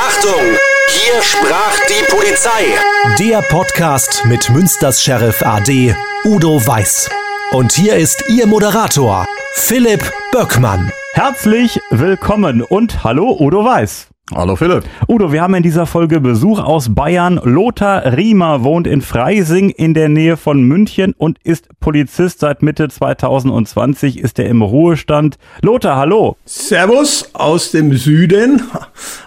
Achtung! Hier sprach die Polizei. Der Podcast mit Münsters Sheriff AD Udo Weiß. Und hier ist Ihr Moderator, Philipp Böckmann. Herzlich willkommen und hallo Udo Weiß. Hallo Philipp. Udo, wir haben in dieser Folge Besuch aus Bayern. Lothar Riemer wohnt in Freising in der Nähe von München und ist Polizist seit Mitte 2020, ist er im Ruhestand. Lothar, hallo. Servus aus dem Süden,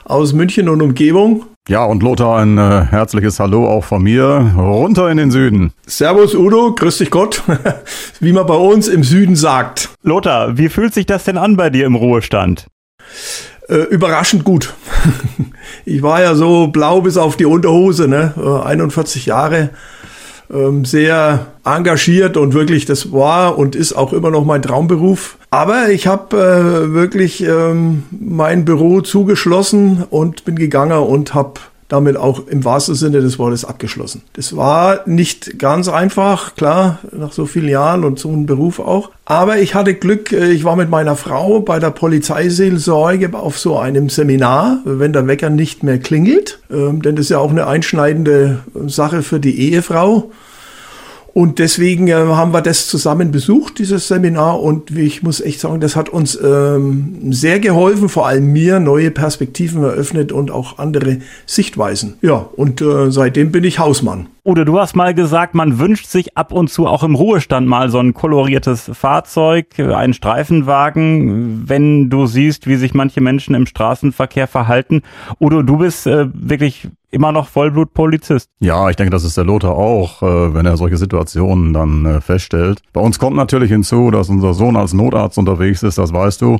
aus München und Umgebung. Ja, und Lothar, ein äh, herzliches Hallo auch von mir. Runter in den Süden. Servus Udo, grüß dich Gott, wie man bei uns im Süden sagt. Lothar, wie fühlt sich das denn an bei dir im Ruhestand? Äh, überraschend gut. Ich war ja so blau bis auf die Unterhose, ne? Äh, 41 Jahre, ähm, sehr engagiert und wirklich, das war und ist auch immer noch mein Traumberuf. Aber ich habe äh, wirklich ähm, mein Büro zugeschlossen und bin gegangen und habe damit auch im wahrsten Sinne des Wortes abgeschlossen. Das war nicht ganz einfach, klar, nach so vielen Jahren und so einem Beruf auch. Aber ich hatte Glück, äh, ich war mit meiner Frau bei der Polizeiseelsorge auf so einem Seminar, wenn der Wecker nicht mehr klingelt. Ähm, denn das ist ja auch eine einschneidende Sache für die Ehefrau. Und deswegen äh, haben wir das zusammen besucht, dieses Seminar. Und ich muss echt sagen, das hat uns ähm, sehr geholfen, vor allem mir neue Perspektiven eröffnet und auch andere Sichtweisen. Ja, und äh, seitdem bin ich Hausmann. Udo, du hast mal gesagt, man wünscht sich ab und zu auch im Ruhestand mal so ein koloriertes Fahrzeug, einen Streifenwagen, wenn du siehst, wie sich manche Menschen im Straßenverkehr verhalten. Udo, du bist äh, wirklich immer noch Vollblutpolizist. Ja, ich denke, das ist der Lothar auch, äh, wenn er solche Situationen dann äh, feststellt. Bei uns kommt natürlich hinzu, dass unser Sohn als Notarzt unterwegs ist, das weißt du.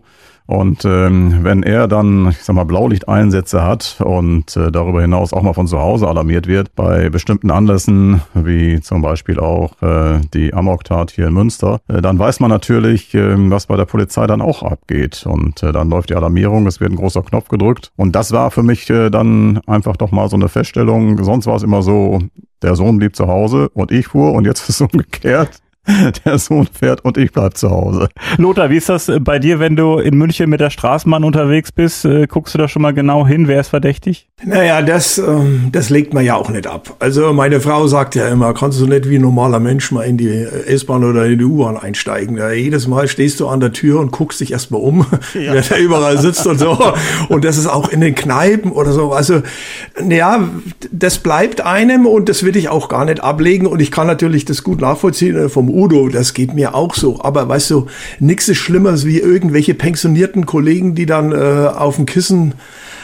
Und ähm, wenn er dann, ich sag mal, Blaulichteinsätze hat und äh, darüber hinaus auch mal von zu Hause alarmiert wird, bei bestimmten Anlässen, wie zum Beispiel auch äh, die Amok-Tat hier in Münster, äh, dann weiß man natürlich, äh, was bei der Polizei dann auch abgeht. Und äh, dann läuft die Alarmierung, es wird ein großer Knopf gedrückt. Und das war für mich äh, dann einfach doch mal so eine Feststellung. Sonst war es immer so, der Sohn blieb zu Hause und ich fuhr und jetzt ist es umgekehrt. der Sohn fährt und ich bleib zu Hause. Lothar, wie ist das äh, bei dir, wenn du in München mit der Straßenbahn unterwegs bist? Äh, guckst du da schon mal genau hin? Wer ist verdächtig? Naja, das, ähm, das legt man ja auch nicht ab. Also meine Frau sagt ja immer, kannst du nicht wie ein normaler Mensch mal in die S-Bahn oder in die U-Bahn einsteigen. Ja, jedes Mal stehst du an der Tür und guckst dich erstmal um, ja. wer da überall sitzt und so. Und das ist auch in den Kneipen oder so. Also, ja, das bleibt einem und das will ich auch gar nicht ablegen. Und ich kann natürlich das gut nachvollziehen äh, vom Udo, das geht mir auch so. Aber weißt du, nichts ist schlimmer wie irgendwelche pensionierten Kollegen, die dann äh, auf dem Kissen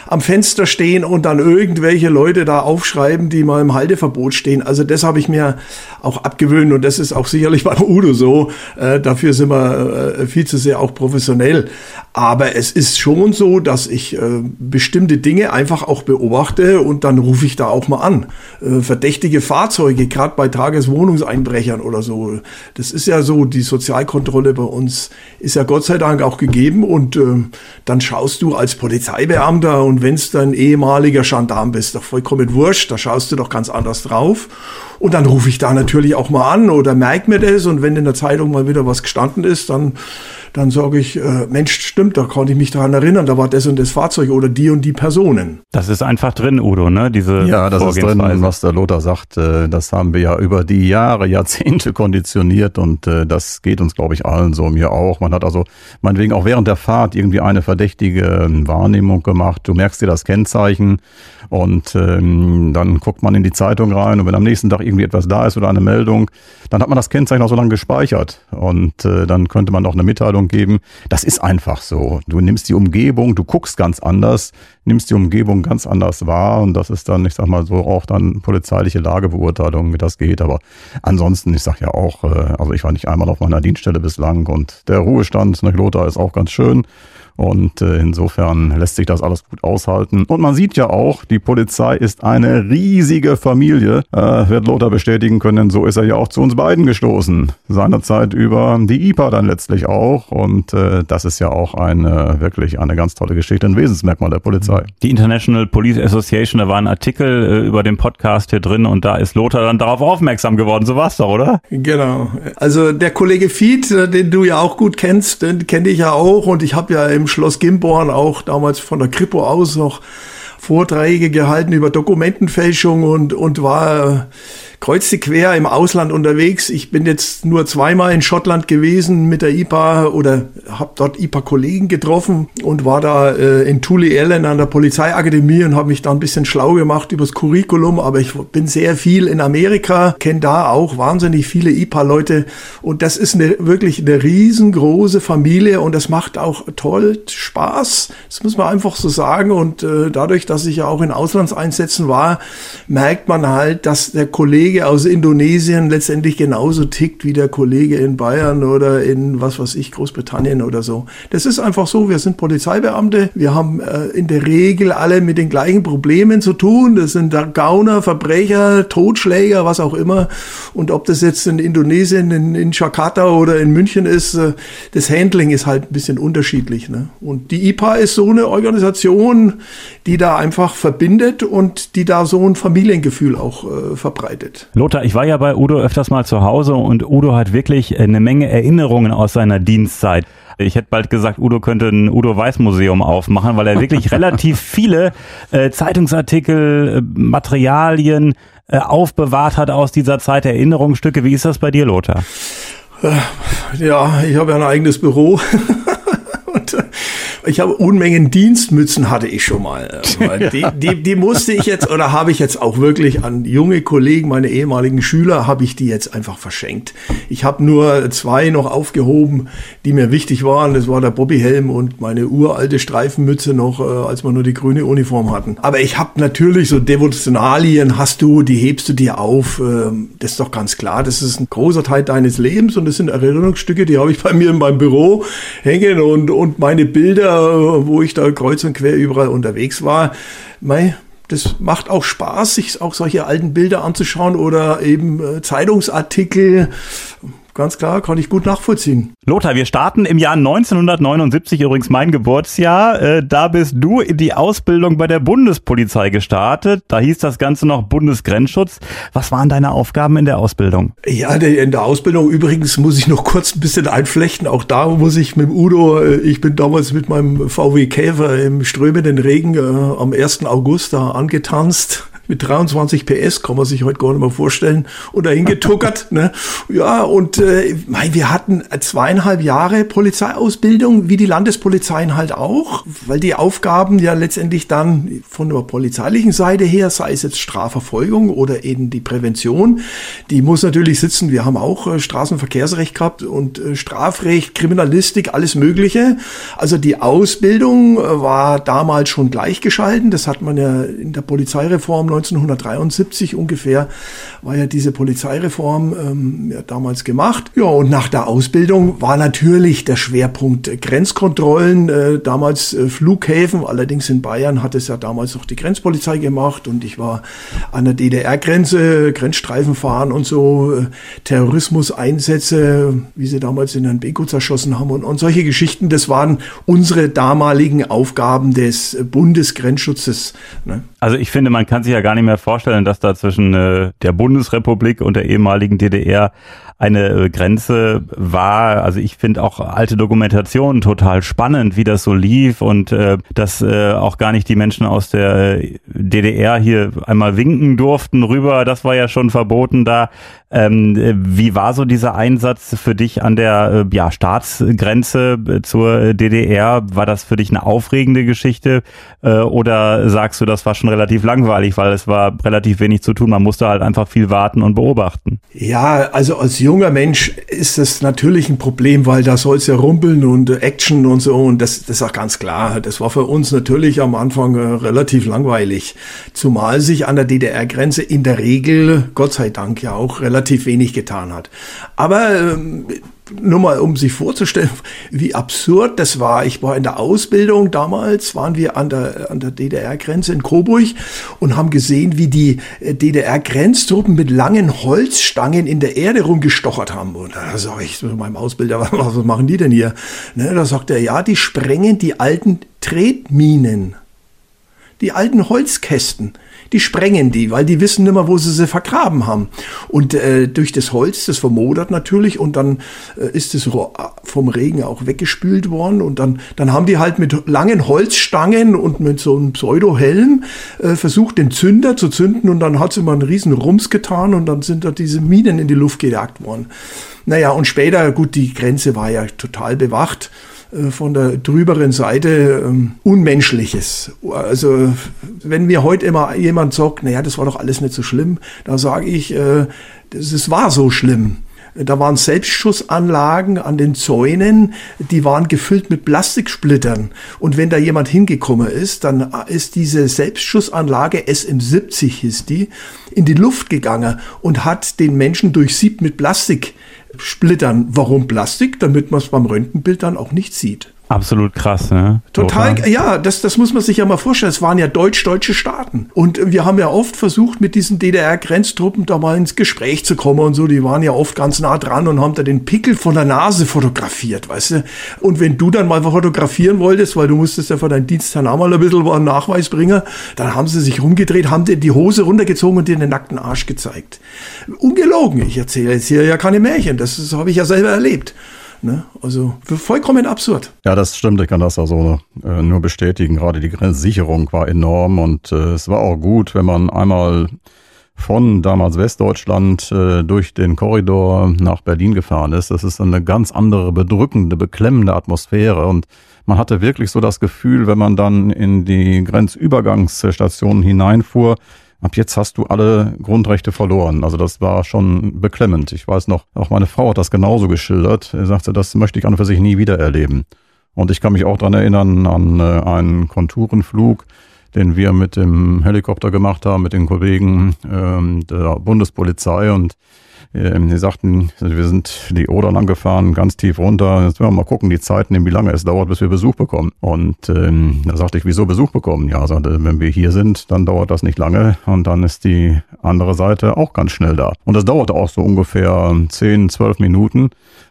am Fenster stehen und dann irgendwelche Leute da aufschreiben, die mal im Halteverbot stehen. Also das habe ich mir auch abgewöhnt und das ist auch sicherlich beim Udo so. Äh, dafür sind wir äh, viel zu sehr auch professionell. Aber es ist schon so, dass ich äh, bestimmte Dinge einfach auch beobachte und dann rufe ich da auch mal an. Äh, verdächtige Fahrzeuge, gerade bei Tageswohnungseinbrechern oder so. Das ist ja so, die Sozialkontrolle bei uns ist ja Gott sei Dank auch gegeben und äh, dann schaust du als Polizeibeamter und wenn es dann ehemaliger Gendarm bist, doch vollkommen wurscht, da schaust du doch ganz anders drauf. Und dann rufe ich da natürlich auch mal an oder merke mir das und wenn in der Zeitung mal wieder was gestanden ist, dann dann sage ich, äh, Mensch, stimmt, da konnte ich mich daran erinnern, da war das und das Fahrzeug oder die und die Personen. Das ist einfach drin, Udo, ne? Diese ja, das ist drin, was der Lothar sagt. Äh, das haben wir ja über die Jahre, Jahrzehnte konditioniert und äh, das geht uns, glaube ich, allen so, mir auch. Man hat also meinetwegen auch während der Fahrt irgendwie eine verdächtige Wahrnehmung gemacht. Du merkst dir das Kennzeichen und ähm, dann guckt man in die Zeitung rein und wenn am nächsten Tag irgendwie etwas da ist oder eine Meldung, dann hat man das Kennzeichen auch so lange gespeichert und äh, dann könnte man auch eine Mitteilung geben. Das ist einfach so. Du nimmst die Umgebung, du guckst ganz anders, nimmst die Umgebung ganz anders wahr und das ist dann, ich sag mal so, auch dann polizeiliche Lagebeurteilung, wie das geht. Aber ansonsten, ich sag ja auch, äh, also ich war nicht einmal auf meiner Dienststelle bislang und der Ruhestand, ne, Lothar ist auch ganz schön. Und äh, insofern lässt sich das alles gut aushalten. Und man sieht ja auch, die Polizei ist eine riesige Familie, äh, wird Lothar bestätigen können. So ist er ja auch zu uns beiden gestoßen. Seinerzeit über die IPA dann letztlich auch. Und äh, das ist ja auch eine wirklich eine ganz tolle Geschichte, ein Wesensmerkmal der Polizei. Die International Police Association, da war ein Artikel äh, über den Podcast hier drin und da ist Lothar dann darauf aufmerksam geworden. So war's doch, oder? Genau. Also der Kollege Fied, äh, den du ja auch gut kennst, den kenne ich ja auch und ich habe ja im Schloss Gimborn auch damals von der Kripo aus noch Vorträge gehalten über Dokumentenfälschung und, und war kreuzte quer im Ausland unterwegs. Ich bin jetzt nur zweimal in Schottland gewesen mit der IPA oder habe dort IPA-Kollegen getroffen und war da äh, in Tully Ellen an der Polizeiakademie und habe mich da ein bisschen schlau gemacht übers Curriculum. Aber ich bin sehr viel in Amerika, kenne da auch wahnsinnig viele IPA-Leute und das ist eine, wirklich eine riesengroße Familie und das macht auch toll Spaß. Das muss man einfach so sagen und äh, dadurch, dass ich ja auch in Auslandseinsätzen war, merkt man halt, dass der Kollege Kollege aus Indonesien letztendlich genauso tickt wie der Kollege in Bayern oder in was weiß ich, Großbritannien oder so. Das ist einfach so, wir sind Polizeibeamte, wir haben äh, in der Regel alle mit den gleichen Problemen zu tun. Das sind Gauner, Verbrecher, Totschläger, was auch immer. Und ob das jetzt in Indonesien, in, in Jakarta oder in München ist, äh, das Handling ist halt ein bisschen unterschiedlich. Ne? Und die IPA ist so eine Organisation, die da einfach verbindet und die da so ein Familiengefühl auch äh, verbreitet. Lothar, ich war ja bei Udo öfters mal zu Hause und Udo hat wirklich eine Menge Erinnerungen aus seiner Dienstzeit. Ich hätte bald gesagt, Udo könnte ein Udo Weiß Museum aufmachen, weil er wirklich relativ viele äh, Zeitungsartikel, äh, Materialien äh, aufbewahrt hat aus dieser Zeit, Erinnerungsstücke. Wie ist das bei dir, Lothar? Äh, ja, ich habe ja ein eigenes Büro. und, äh, ich habe Unmengen Dienstmützen hatte ich schon mal. Die, die, die musste ich jetzt oder habe ich jetzt auch wirklich an junge Kollegen, meine ehemaligen Schüler, habe ich die jetzt einfach verschenkt. Ich habe nur zwei noch aufgehoben, die mir wichtig waren. Das war der Bobbyhelm und meine uralte Streifenmütze noch, äh, als wir nur die grüne Uniform hatten. Aber ich habe natürlich so Devotionalien, hast du, die hebst du dir auf. Ähm, das ist doch ganz klar. Das ist ein großer Teil deines Lebens und das sind Erinnerungsstücke, die habe ich bei mir in meinem Büro hängen und, und meine Bilder wo ich da kreuz und quer überall unterwegs war. Mei, das macht auch Spaß, sich auch solche alten Bilder anzuschauen oder eben äh, Zeitungsartikel ganz klar, kann ich gut nachvollziehen. Lothar, wir starten im Jahr 1979, übrigens mein Geburtsjahr. Äh, da bist du in die Ausbildung bei der Bundespolizei gestartet. Da hieß das Ganze noch Bundesgrenzschutz. Was waren deine Aufgaben in der Ausbildung? Ja, in der Ausbildung übrigens muss ich noch kurz ein bisschen einflechten. Auch da muss ich mit Udo, äh, ich bin damals mit meinem VW Käfer im strömenden Regen äh, am 1. August da angetanzt mit 23 PS, kann man sich heute gar nicht mehr vorstellen, und dahin getuckert. ne? Ja, und äh, wir hatten zweieinhalb Jahre Polizeiausbildung, wie die Landespolizeien halt auch, weil die Aufgaben ja letztendlich dann von der polizeilichen Seite her, sei es jetzt Strafverfolgung oder eben die Prävention, die muss natürlich sitzen. Wir haben auch äh, Straßenverkehrsrecht gehabt und äh, Strafrecht, Kriminalistik, alles Mögliche. Also die Ausbildung äh, war damals schon gleichgeschalten. Das hat man ja in der Polizeireform 1973 ungefähr war ja diese Polizeireform ähm, ja, damals gemacht. Ja, und nach der Ausbildung war natürlich der Schwerpunkt Grenzkontrollen, äh, damals äh, Flughäfen. Allerdings in Bayern hat es ja damals noch die Grenzpolizei gemacht und ich war an der DDR-Grenze, Grenzstreifen fahren und so, äh, Terrorismuseinsätze, wie sie damals in Herrn Beko zerschossen haben und, und solche Geschichten. Das waren unsere damaligen Aufgaben des Bundesgrenzschutzes. Ne? Also ich finde, man kann sich ja gar nicht mehr vorstellen, dass da zwischen äh, der Bundesrepublik und der ehemaligen DDR eine äh, Grenze war. Also ich finde auch alte Dokumentationen total spannend, wie das so lief und äh, dass äh, auch gar nicht die Menschen aus der äh, DDR hier einmal winken durften rüber. Das war ja schon verboten da. Ähm, wie war so dieser Einsatz für dich an der äh, ja, Staatsgrenze äh, zur DDR? War das für dich eine aufregende Geschichte äh, oder sagst du, das war schon relativ langweilig, weil es war relativ wenig zu tun? Man musste halt einfach viel warten und beobachten. Ja, also als junger Mensch ist das natürlich ein Problem, weil da soll es ja rumpeln und Action und so und das, das ist auch ganz klar. Das war für uns natürlich am Anfang äh, relativ langweilig, zumal sich an der DDR-Grenze in der Regel, Gott sei Dank ja auch relativ wenig getan hat. Aber ähm, nur mal, um sich vorzustellen, wie absurd das war. Ich war in der Ausbildung damals, waren wir an der, an der DDR-Grenze in Coburg und haben gesehen, wie die äh, DDR-Grenztruppen mit langen Holzstangen in der Erde rumgestochert haben. Und da sage ich zu meinem Ausbilder, was machen die denn hier? Ne, da sagt er, ja, die sprengen die alten Tretminen Die alten Holzkästen die sprengen die, weil die wissen mehr, wo sie sie vergraben haben. Und äh, durch das Holz, das vermodert natürlich und dann äh, ist es vom Regen auch weggespült worden und dann, dann haben die halt mit langen Holzstangen und mit so einem Pseudohelm äh, versucht, den Zünder zu zünden und dann hat sie mal einen riesen Rums getan und dann sind da diese Minen in die Luft gejagt worden. Naja, und später, gut, die Grenze war ja total bewacht. Äh, von der drüberen Seite ähm, Unmenschliches. Also wenn mir heute immer jemand sagt, naja, das war doch alles nicht so schlimm, da sage ich, äh, es war so schlimm. Da waren Selbstschussanlagen an den Zäunen, die waren gefüllt mit Plastiksplittern. Und wenn da jemand hingekommen ist, dann ist diese Selbstschussanlage SM70 hieß die, in die Luft gegangen und hat den Menschen durchsiebt mit Plastik splittern. Warum Plastik? Damit man es beim Röntgenbild dann auch nicht sieht. Absolut krass, ne? Total, Total. ja, das, das muss man sich ja mal vorstellen. Es waren ja deutsch-deutsche Staaten. Und wir haben ja oft versucht, mit diesen DDR-Grenztruppen da mal ins Gespräch zu kommen und so. Die waren ja oft ganz nah dran und haben da den Pickel von der Nase fotografiert, weißt du? Und wenn du dann mal fotografieren wolltest, weil du musstest ja für deinen Dienstherrn auch mal ein bisschen einen Nachweis bringen, dann haben sie sich rumgedreht, haben dir die Hose runtergezogen und dir den nackten Arsch gezeigt. Ungelogen. Ich erzähle jetzt hier ja keine Märchen. Das, das habe ich ja selber erlebt. Ne? Also vollkommen absurd. Ja, das stimmt. Ich kann das also äh, nur bestätigen. Gerade die Grenzsicherung war enorm und äh, es war auch gut, wenn man einmal von damals Westdeutschland äh, durch den Korridor nach Berlin gefahren ist. Das ist eine ganz andere, bedrückende, beklemmende Atmosphäre und man hatte wirklich so das Gefühl, wenn man dann in die Grenzübergangsstationen hineinfuhr, ab jetzt hast du alle Grundrechte verloren. Also das war schon beklemmend. Ich weiß noch, auch meine Frau hat das genauso geschildert. Er sagte, das möchte ich an und für sich nie wieder erleben. Und ich kann mich auch dran erinnern an äh, einen Konturenflug, den wir mit dem Helikopter gemacht haben, mit den Kollegen ähm, der Bundespolizei. Und die sagten, wir sind die Oder lang gefahren, ganz tief runter. Jetzt werden wir mal gucken, die Zeiten, wie lange es dauert, bis wir Besuch bekommen. Und ähm, da sagte ich, wieso Besuch bekommen? Ja, sagte, wenn wir hier sind, dann dauert das nicht lange und dann ist die andere Seite auch ganz schnell da. Und das dauerte auch so ungefähr 10, 12 Minuten.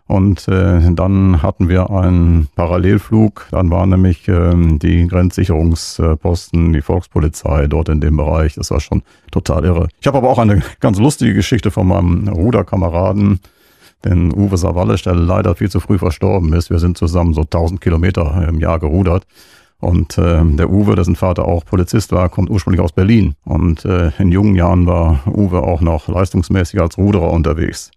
Und äh, dann hatten wir einen Parallelflug. Dann waren nämlich äh, die Grenzsicherungsposten, die Volkspolizei dort in dem Bereich. Das war schon total irre. Ich habe aber auch eine ganz lustige Geschichte von meinem Ruderkameraden, den Uwe Savalle, der leider viel zu früh verstorben ist. Wir sind zusammen so 1000 Kilometer im Jahr gerudert. Und äh, der Uwe, dessen Vater auch Polizist war, kommt ursprünglich aus Berlin. Und äh, in jungen Jahren war Uwe auch noch leistungsmäßig als Ruderer unterwegs.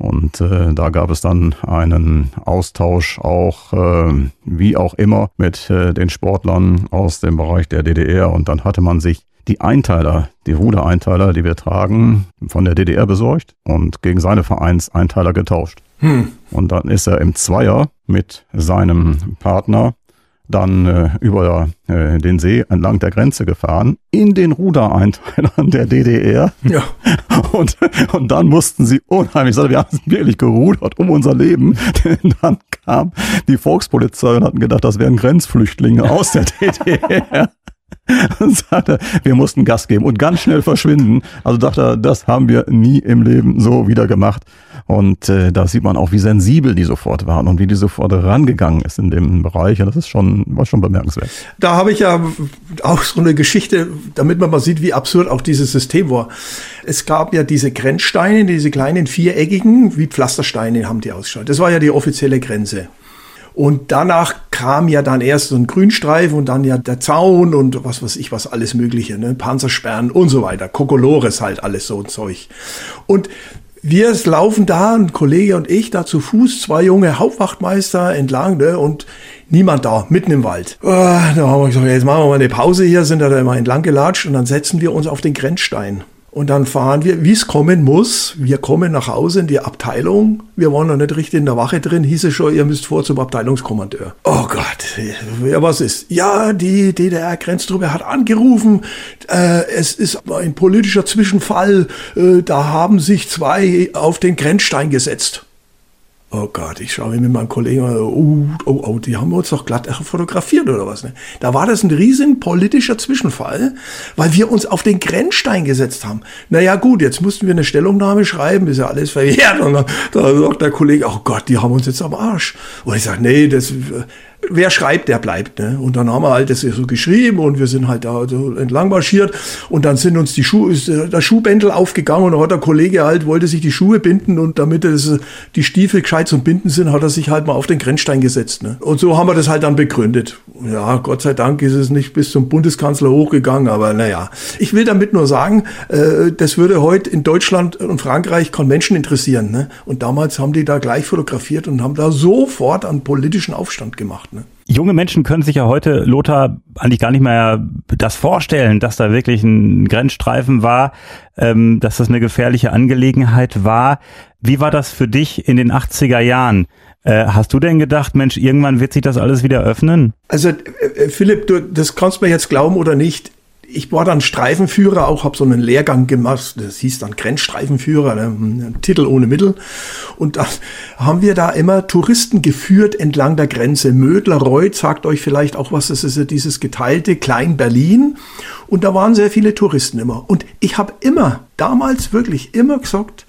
Und äh, da gab es dann einen Austausch auch, äh, wie auch immer, mit äh, den Sportlern aus dem Bereich der DDR. Und dann hatte man sich die Einteiler, die Rudereinteiler, die wir tragen, von der DDR besorgt und gegen seine Vereinseinteiler getauscht. Hm. Und dann ist er im Zweier mit seinem Partner dann äh, über äh, den See entlang der Grenze gefahren, in den Rudereinteilern der DDR. Ja. Und, und dann mussten sie unheimlich, sagen, wir haben wirklich gerudert um unser Leben. Denn dann kam die Volkspolizei und hatten gedacht, das wären Grenzflüchtlinge aus der DDR und sagte, wir mussten Gas geben und ganz schnell verschwinden. Also dachte er, das haben wir nie im Leben so wieder gemacht. Und äh, da sieht man auch, wie sensibel die sofort waren und wie die sofort rangegangen ist in dem Bereich. Und das ist schon, war schon bemerkenswert. Da habe ich ja auch so eine Geschichte, damit man mal sieht, wie absurd auch dieses System war. Es gab ja diese Grenzsteine, diese kleinen viereckigen, wie Pflastersteine haben die ausgeschaut. Das war ja die offizielle Grenze. Und danach kam ja dann erst so ein Grünstreifen und dann ja der Zaun und was weiß ich, was alles Mögliche, ne? Panzersperren und so weiter. Kokolores halt, alles so ein Zeug. Und wir laufen da, ein Kollege und ich, da zu Fuß, zwei junge Hauptwachtmeister entlang, ne, und niemand da, mitten im Wald. Oh, da haben wir gesagt, jetzt machen wir mal eine Pause hier, sind da immer entlang gelatscht und dann setzen wir uns auf den Grenzstein. Und dann fahren wir, wie es kommen muss. Wir kommen nach Hause in die Abteilung. Wir waren noch nicht richtig in der Wache drin. Hieß es schon, ihr müsst vor zum Abteilungskommandeur. Oh Gott, ja, was ist? Ja, die DDR-Grenztruppe hat angerufen. Äh, es ist ein politischer Zwischenfall. Äh, da haben sich zwei auf den Grenzstein gesetzt. Oh Gott, ich schaue mit meinem Kollegen, oh, oh, oh, die haben uns doch glatt fotografiert oder was. Ne? Da war das ein riesen politischer Zwischenfall, weil wir uns auf den Grenzstein gesetzt haben. Naja gut, jetzt mussten wir eine Stellungnahme schreiben, ist ja alles verjährt. Und dann, da sagt der Kollege, oh Gott, die haben uns jetzt am Arsch. Und ich sage, nee, das wer schreibt, der bleibt. Ne? Und dann haben wir halt das so geschrieben und wir sind halt da so entlang marschiert und dann sind uns die Schuhe, ist äh, der Schuhbändel aufgegangen und dann hat der Kollege halt, wollte sich die Schuhe binden und damit es, die Stiefel gescheit zum Binden sind, hat er sich halt mal auf den Grenzstein gesetzt. Ne? Und so haben wir das halt dann begründet. Ja, Gott sei Dank ist es nicht bis zum Bundeskanzler hochgegangen, aber naja. Ich will damit nur sagen, äh, das würde heute in Deutschland und Frankreich keinen Menschen interessieren. Ne? Und damals haben die da gleich fotografiert und haben da sofort einen politischen Aufstand gemacht. Junge Menschen können sich ja heute, Lothar, eigentlich gar nicht mehr das vorstellen, dass da wirklich ein Grenzstreifen war, ähm, dass das eine gefährliche Angelegenheit war. Wie war das für dich in den 80er Jahren? Äh, hast du denn gedacht, Mensch, irgendwann wird sich das alles wieder öffnen? Also, äh, Philipp, du, das kannst du mir jetzt glauben oder nicht ich war dann Streifenführer, auch habe so einen Lehrgang gemacht, das hieß dann Grenzstreifenführer, ne, Titel ohne Mittel. Und da haben wir da immer Touristen geführt entlang der Grenze. Mödler-Reuth sagt euch vielleicht auch was, das ist ja dieses geteilte Klein-Berlin. Und da waren sehr viele Touristen immer. Und ich habe immer, damals wirklich immer gesagt,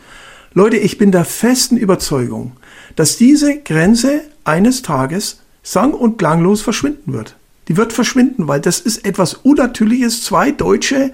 Leute, ich bin der festen Überzeugung, dass diese Grenze eines Tages sang- und klanglos verschwinden wird. Die wird verschwinden, weil das ist etwas Unnatürliches. Zwei deutsche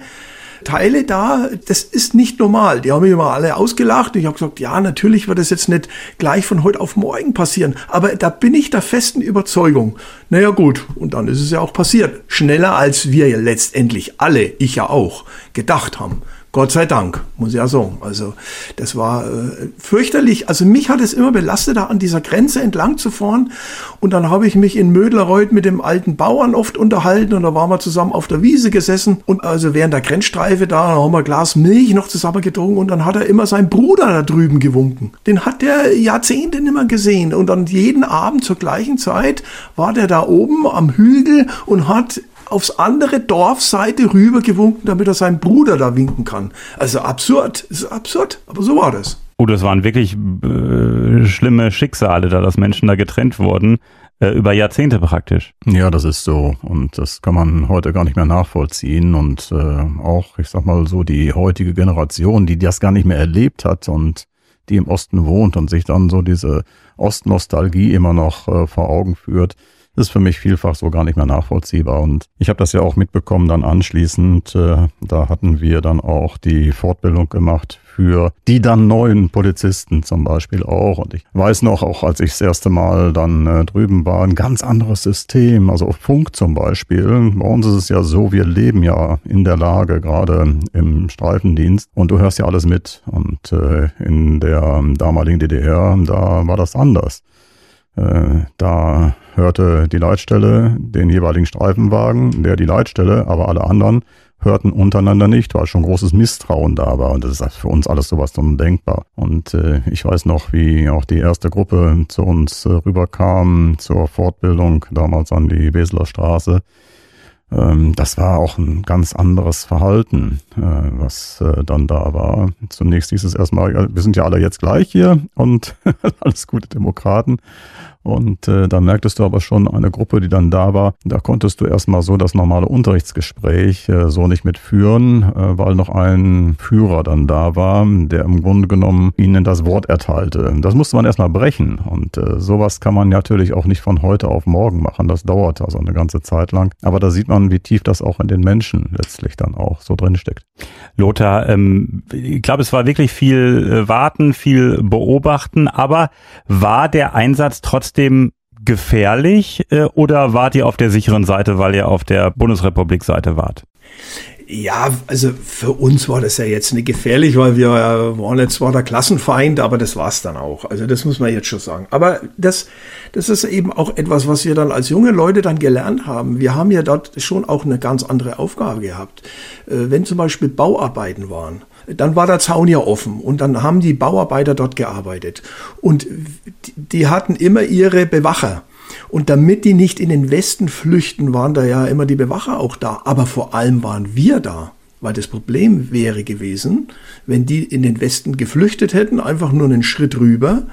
Teile da, das ist nicht normal. Die haben mich immer alle ausgelacht. Ich habe gesagt, ja, natürlich wird das jetzt nicht gleich von heute auf morgen passieren. Aber da bin ich der festen Überzeugung. Naja gut, und dann ist es ja auch passiert. Schneller als wir letztendlich alle, ich ja auch, gedacht haben. Gott sei Dank, muss ich ja sagen. Also das war äh, fürchterlich. Also mich hat es immer belastet, da an dieser Grenze entlang zu fahren. Und dann habe ich mich in Mödlerreuth mit dem alten Bauern oft unterhalten und da waren wir zusammen auf der Wiese gesessen. Und also während der Grenzstreife da haben wir ein Glas Milch noch zusammen getrunken und dann hat er immer seinen Bruder da drüben gewunken. Den hat der Jahrzehnte nicht mehr gesehen. Und dann jeden Abend zur gleichen Zeit war der da oben am Hügel und hat aufs andere Dorfseite rüber gewunken, damit er seinen Bruder da winken kann. Also absurd, ist absurd, aber so war das. Oh, das waren wirklich äh, schlimme Schicksale, da dass Menschen da getrennt wurden, äh, über Jahrzehnte praktisch. Ja, das ist so und das kann man heute gar nicht mehr nachvollziehen und äh, auch, ich sag mal so, die heutige Generation, die das gar nicht mehr erlebt hat und die im Osten wohnt und sich dann so diese Ostnostalgie immer noch äh, vor Augen führt, ist für mich vielfach so gar nicht mehr nachvollziehbar. Und ich habe das ja auch mitbekommen dann anschließend. Äh, da hatten wir dann auch die Fortbildung gemacht für die dann neuen Polizisten zum Beispiel auch. Und ich weiß noch, auch als ich das erste Mal dann äh, drüben war, ein ganz anderes System. Also Funk zum Beispiel. Bei uns ist es ja so, wir leben ja in der Lage, gerade im Streifendienst. Und du hörst ja alles mit. Und äh, in der damaligen DDR, da war das anders. Äh, da hörte die Leitstelle den jeweiligen Streifenwagen, der die Leitstelle, aber alle anderen hörten untereinander nicht, weil schon großes Misstrauen da war. Und das ist für uns alles sowas undenkbar. Und äh, ich weiß noch, wie auch die erste Gruppe zu uns äh, rüberkam zur Fortbildung, damals an die Weseler Straße. Ähm, das war auch ein ganz anderes Verhalten, äh, was äh, dann da war. Zunächst hieß es erstmal, wir sind ja alle jetzt gleich hier und alles gute Demokraten. Und äh, da merktest du aber schon eine Gruppe, die dann da war, da konntest du erstmal so das normale Unterrichtsgespräch äh, so nicht mitführen, äh, weil noch ein Führer dann da war, der im Grunde genommen ihnen das Wort erteilte. Das musste man erstmal brechen. Und äh, sowas kann man natürlich auch nicht von heute auf morgen machen. Das dauert also eine ganze Zeit lang. Aber da sieht man, wie tief das auch in den Menschen letztlich dann auch so drin steckt. Lothar, ähm, ich glaube, es war wirklich viel äh, Warten, viel Beobachten, aber war der Einsatz trotzdem trotzdem gefährlich äh, oder wart ihr auf der sicheren Seite, weil ihr auf der Bundesrepublik-Seite wart? Ja, also für uns war das ja jetzt nicht gefährlich, weil wir waren jetzt zwar der Klassenfeind, aber das war es dann auch. Also das muss man jetzt schon sagen. Aber das, das ist eben auch etwas, was wir dann als junge Leute dann gelernt haben. Wir haben ja dort schon auch eine ganz andere Aufgabe gehabt. Äh, wenn zum Beispiel Bauarbeiten waren, dann war der Zaun ja offen und dann haben die Bauarbeiter dort gearbeitet. Und die hatten immer ihre Bewacher. Und damit die nicht in den Westen flüchten, waren da ja immer die Bewacher auch da. Aber vor allem waren wir da. Weil das Problem wäre gewesen, wenn die in den Westen geflüchtet hätten, einfach nur einen Schritt rüber,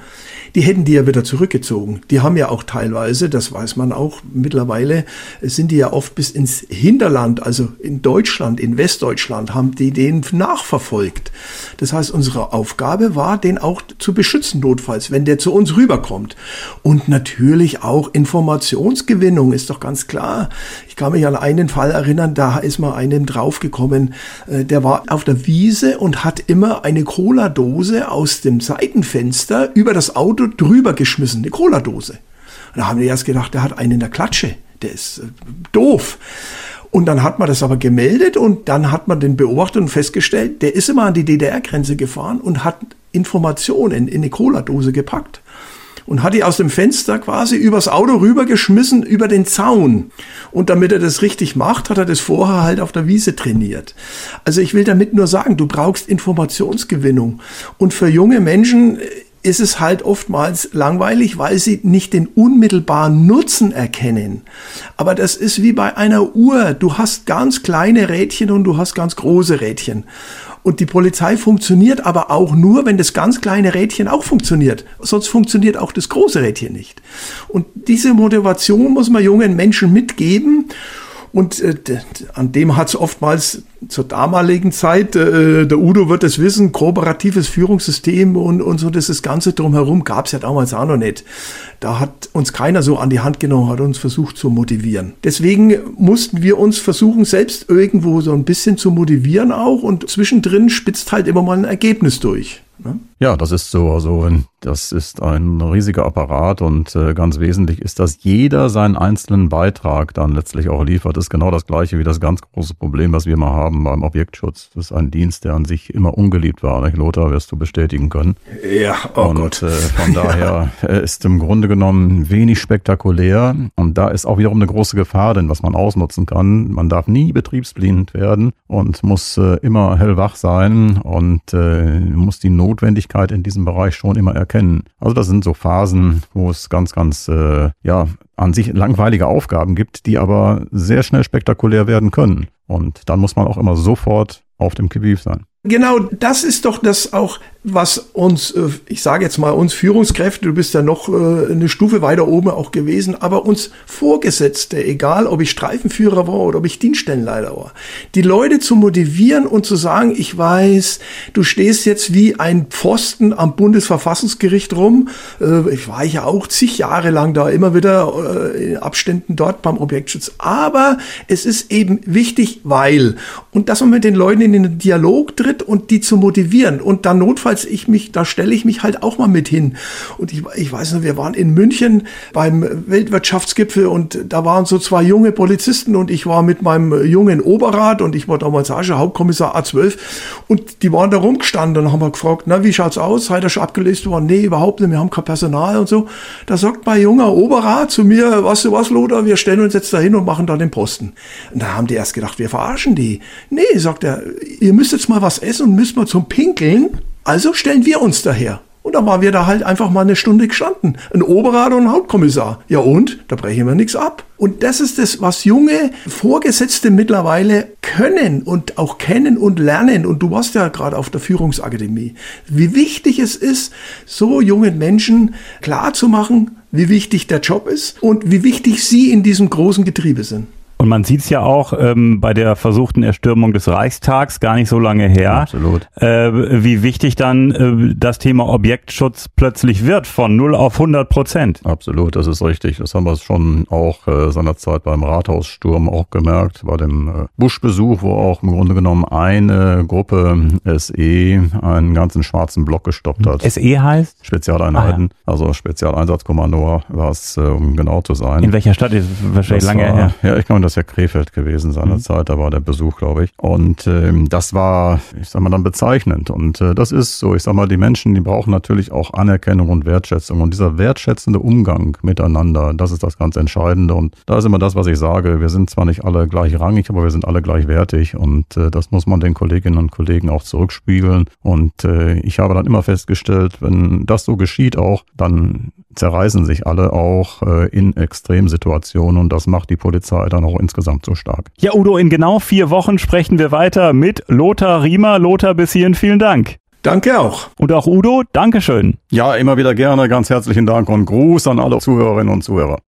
die hätten die ja wieder zurückgezogen. Die haben ja auch teilweise, das weiß man auch mittlerweile, sind die ja oft bis ins Hinterland, also in Deutschland, in Westdeutschland, haben die den nachverfolgt. Das heißt, unsere Aufgabe war, den auch zu beschützen, notfalls, wenn der zu uns rüberkommt. Und natürlich auch Informationsgewinnung, ist doch ganz klar. Ich kann mich an einen Fall erinnern, da ist mal einem draufgekommen, äh, der war auf der Wiese und hat immer eine Cola-Dose aus dem Seitenfenster über das Auto drüber geschmissen, eine Cola-Dose. Da haben die erst gedacht, der hat einen in der Klatsche, der ist äh, doof. Und dann hat man das aber gemeldet und dann hat man den beobachtet und festgestellt, der ist immer an die DDR-Grenze gefahren und hat Informationen in eine Cola-Dose gepackt und hat die aus dem Fenster quasi übers Auto rübergeschmissen über den Zaun. Und damit er das richtig macht, hat er das vorher halt auf der Wiese trainiert. Also ich will damit nur sagen, du brauchst Informationsgewinnung. Und für junge Menschen ist es halt oftmals langweilig, weil sie nicht den unmittelbaren Nutzen erkennen. Aber das ist wie bei einer Uhr. Du hast ganz kleine Rädchen und du hast ganz große Rädchen. Und die Polizei funktioniert aber auch nur, wenn das ganz kleine Rädchen auch funktioniert. Sonst funktioniert auch das große Rädchen nicht. Und diese Motivation muss man jungen Menschen mitgeben. Und äh, an dem hat es oftmals zur damaligen Zeit, äh, der Udo wird es wissen, kooperatives Führungssystem und, und so das, das Ganze drumherum gab es ja damals auch noch nicht. Da hat uns keiner so an die Hand genommen, hat uns versucht zu motivieren. Deswegen mussten wir uns versuchen, selbst irgendwo so ein bisschen zu motivieren auch und zwischendrin spitzt halt immer mal ein Ergebnis durch. Ne? Ja, das ist so. Also das ist ein riesiger Apparat und äh, ganz wesentlich ist, dass jeder seinen einzelnen Beitrag dann letztlich auch liefert. Das ist genau das gleiche wie das ganz große Problem, was wir mal haben beim Objektschutz. Das ist ein Dienst, der an sich immer ungeliebt war. Nicht? Lothar, wirst du bestätigen können. Ja, oh und Gott. Äh, von daher ja. ist im Grunde genommen wenig spektakulär. Und da ist auch wiederum eine große Gefahr, denn was man ausnutzen kann. Man darf nie betriebsblind werden und muss äh, immer hellwach sein und äh, muss die Notwendigkeit in diesem Bereich schon immer erkennen. Also das sind so Phasen, wo es ganz, ganz, äh, ja, an sich langweilige Aufgaben gibt, die aber sehr schnell spektakulär werden können. Und dann muss man auch immer sofort auf dem Gebiet sein. Genau, das ist doch das auch, was uns, äh, ich sage jetzt mal uns Führungskräfte, du bist ja noch äh, eine Stufe weiter oben auch gewesen, aber uns Vorgesetzte, egal ob ich Streifenführer war oder ob ich Dienststellenleiter war, die Leute zu motivieren und zu sagen, ich weiß, du stehst jetzt wie ein Pfosten am Bundesverfassungsgericht rum. Äh, ich war ja auch zig Jahre lang da, immer wieder in Abständen dort beim Objektschutz. Aber es ist eben wichtig, weil, und dass man mit den Leuten in den Dialog tritt, und die zu motivieren. Und dann notfalls ich mich, da stelle ich mich halt auch mal mit hin. Und ich, ich weiß noch, wir waren in München beim Weltwirtschaftsgipfel und da waren so zwei junge Polizisten und ich war mit meinem jungen Oberrat und ich war damals schon Hauptkommissar A12 und die waren da rumgestanden und haben wir gefragt, na, wie schaut's aus? Seid ihr schon abgelöst worden? Nee, überhaupt nicht, wir haben kein Personal und so. Da sagt mein junger Oberrat zu mir, weißt du was, Lothar, wir stellen uns jetzt da hin und machen da den Posten. Und da haben die erst gedacht, wir verarschen die. Nee, sagt er, ihr müsst jetzt mal was essen und müssen wir zum Pinkeln. Also stellen wir uns daher. Und dann waren wir da halt einfach mal eine Stunde gestanden. Ein Oberrat und ein Hauptkommissar. Ja und? Da brechen wir nichts ab. Und das ist das, was junge Vorgesetzte mittlerweile können und auch kennen und lernen. Und du warst ja gerade auf der Führungsakademie. Wie wichtig es ist, so jungen Menschen klar zu machen, wie wichtig der Job ist und wie wichtig sie in diesem großen Getriebe sind. Und man sieht es ja auch ähm, bei der versuchten Erstürmung des Reichstags gar nicht so lange her, Absolut. Äh, wie wichtig dann äh, das Thema Objektschutz plötzlich wird von 0 auf 100 Prozent. Absolut, das ist richtig. Das haben wir schon auch äh, seinerzeit beim Rathaussturm auch gemerkt, bei dem äh, Buschbesuch, wo auch im Grunde genommen eine Gruppe SE einen ganzen schwarzen Block gestoppt hat. SE heißt? Spezialeinheiten, ah, ja. also Spezialeinsatzkommando war es, äh, um genau zu sein. In welcher Stadt ist wahrscheinlich das lange war, her? Ja, ich glaube, das ja Krefeld gewesen seinerzeit, mhm. da war der Besuch, glaube ich. Und ähm, das war, ich sag mal, dann bezeichnend. Und äh, das ist so, ich sag mal, die Menschen, die brauchen natürlich auch Anerkennung und Wertschätzung. Und dieser wertschätzende Umgang miteinander, das ist das ganz Entscheidende. Und da ist immer das, was ich sage, wir sind zwar nicht alle gleichrangig, aber wir sind alle gleichwertig. Und äh, das muss man den Kolleginnen und Kollegen auch zurückspiegeln. Und äh, ich habe dann immer festgestellt, wenn das so geschieht auch, dann zerreißen sich alle auch äh, in Extremsituationen und das macht die Polizei dann auch insgesamt so stark. Ja, Udo, in genau vier Wochen sprechen wir weiter mit Lothar Riemer. Lothar, bis hierhin vielen Dank. Danke auch. Und auch Udo, Dankeschön. Ja, immer wieder gerne. Ganz herzlichen Dank und Gruß an alle Zuhörerinnen und Zuhörer.